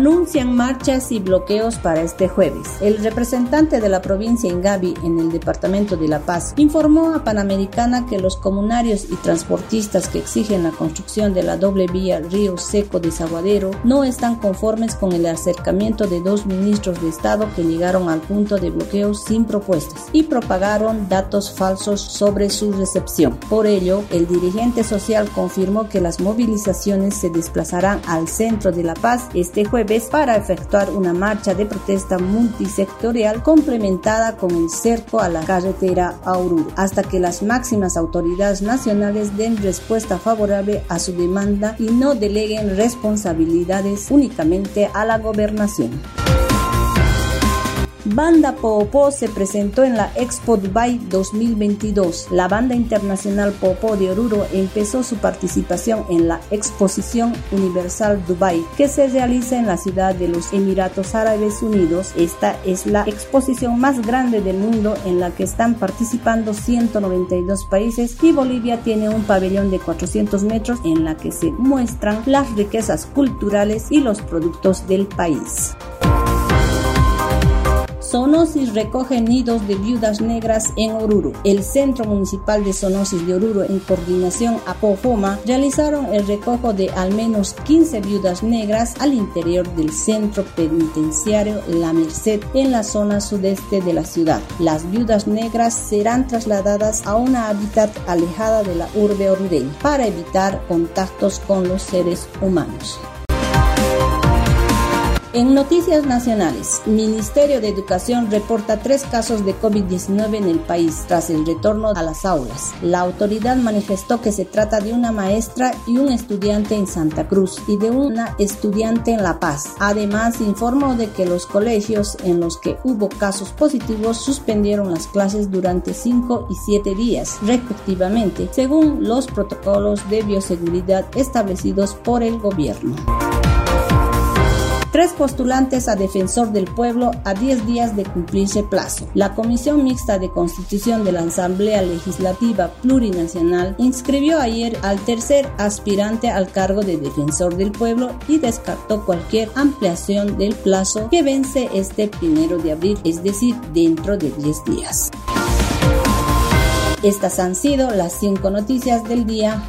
nous Inician marchas y bloqueos para este jueves. El representante de la provincia Ingavi en el departamento de La Paz informó a Panamericana que los comunarios y transportistas que exigen la construcción de la doble vía Río Seco Desaguadero no están conformes con el acercamiento de dos ministros de Estado que llegaron al punto de bloqueo sin propuestas y propagaron datos falsos sobre su recepción. Por ello, el dirigente social confirmó que las movilizaciones se desplazarán al centro de La Paz este jueves para efectuar una marcha de protesta multisectorial complementada con el cerco a la carretera a hasta que las máximas autoridades nacionales den respuesta favorable a su demanda y no deleguen responsabilidades únicamente a la gobernación. Banda Popo se presentó en la Expo Dubai 2022. La banda internacional Popo de Oruro empezó su participación en la Exposición Universal Dubai, que se realiza en la ciudad de los Emiratos Árabes Unidos. Esta es la exposición más grande del mundo en la que están participando 192 países y Bolivia tiene un pabellón de 400 metros en la que se muestran las riquezas culturales y los productos del país. Sonosis recoge nidos de viudas negras en Oruro. El Centro Municipal de Sonosis de Oruro, en coordinación a POFOMA, realizaron el recojo de al menos 15 viudas negras al interior del centro penitenciario La Merced, en la zona sudeste de la ciudad. Las viudas negras serán trasladadas a una hábitat alejada de la urbe orureña para evitar contactos con los seres humanos. En noticias nacionales, Ministerio de Educación reporta tres casos de COVID-19 en el país tras el retorno a las aulas. La autoridad manifestó que se trata de una maestra y un estudiante en Santa Cruz y de una estudiante en La Paz. Además, informó de que los colegios en los que hubo casos positivos suspendieron las clases durante 5 y 7 días, respectivamente, según los protocolos de bioseguridad establecidos por el gobierno. Tres postulantes a defensor del pueblo a 10 días de cumplirse plazo. La Comisión Mixta de Constitución de la Asamblea Legislativa Plurinacional inscribió ayer al tercer aspirante al cargo de defensor del pueblo y descartó cualquier ampliación del plazo que vence este primero de abril, es decir, dentro de 10 días. Estas han sido las cinco noticias del día.